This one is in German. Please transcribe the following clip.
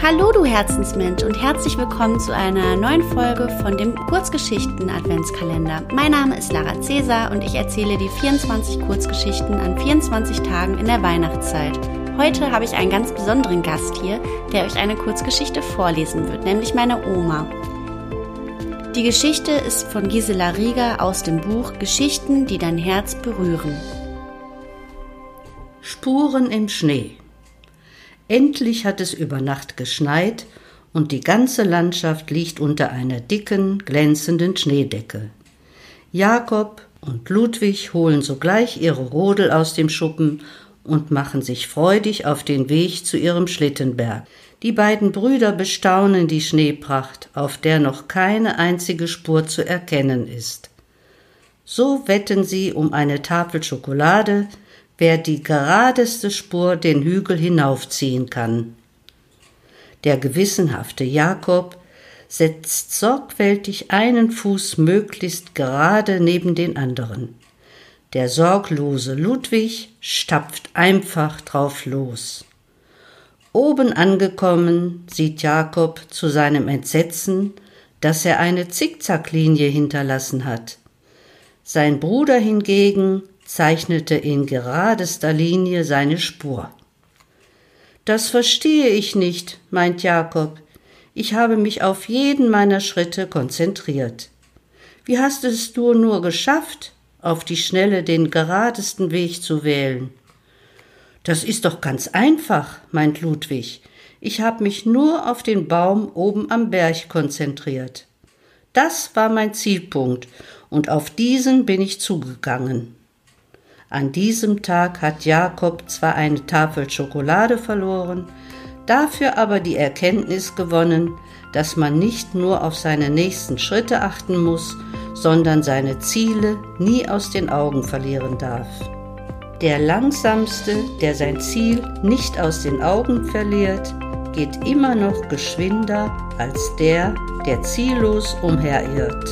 Hallo du Herzensmensch und herzlich willkommen zu einer neuen Folge von dem Kurzgeschichten Adventskalender. Mein Name ist Lara Cäsar und ich erzähle die 24 Kurzgeschichten an 24 Tagen in der Weihnachtszeit. Heute habe ich einen ganz besonderen Gast hier, der euch eine Kurzgeschichte vorlesen wird, nämlich meine Oma. Die Geschichte ist von Gisela Rieger aus dem Buch Geschichten, die dein Herz berühren. Spuren im Schnee. Endlich hat es über Nacht geschneit und die ganze Landschaft liegt unter einer dicken, glänzenden Schneedecke. Jakob und Ludwig holen sogleich ihre Rodel aus dem Schuppen und machen sich freudig auf den Weg zu ihrem Schlittenberg. Die beiden Brüder bestaunen die Schneepracht, auf der noch keine einzige Spur zu erkennen ist. So wetten sie um eine Tafel Schokolade, wer die geradeste Spur den Hügel hinaufziehen kann. Der gewissenhafte Jakob setzt sorgfältig einen Fuß möglichst gerade neben den anderen. Der sorglose Ludwig stapft einfach drauf los. Oben angekommen sieht Jakob zu seinem Entsetzen, dass er eine Zickzacklinie hinterlassen hat. Sein Bruder hingegen zeichnete in geradester Linie seine Spur. Das verstehe ich nicht, meint Jakob. Ich habe mich auf jeden meiner Schritte konzentriert. Wie hast es du nur geschafft, auf die Schnelle den geradesten Weg zu wählen? Das ist doch ganz einfach, meint Ludwig. Ich habe mich nur auf den Baum oben am Berg konzentriert. Das war mein Zielpunkt, und auf diesen bin ich zugegangen. An diesem Tag hat Jakob zwar eine Tafel Schokolade verloren, dafür aber die Erkenntnis gewonnen, dass man nicht nur auf seine nächsten Schritte achten muss, sondern seine Ziele nie aus den Augen verlieren darf. Der Langsamste, der sein Ziel nicht aus den Augen verliert, geht immer noch geschwinder als der, der ziellos umherirrt.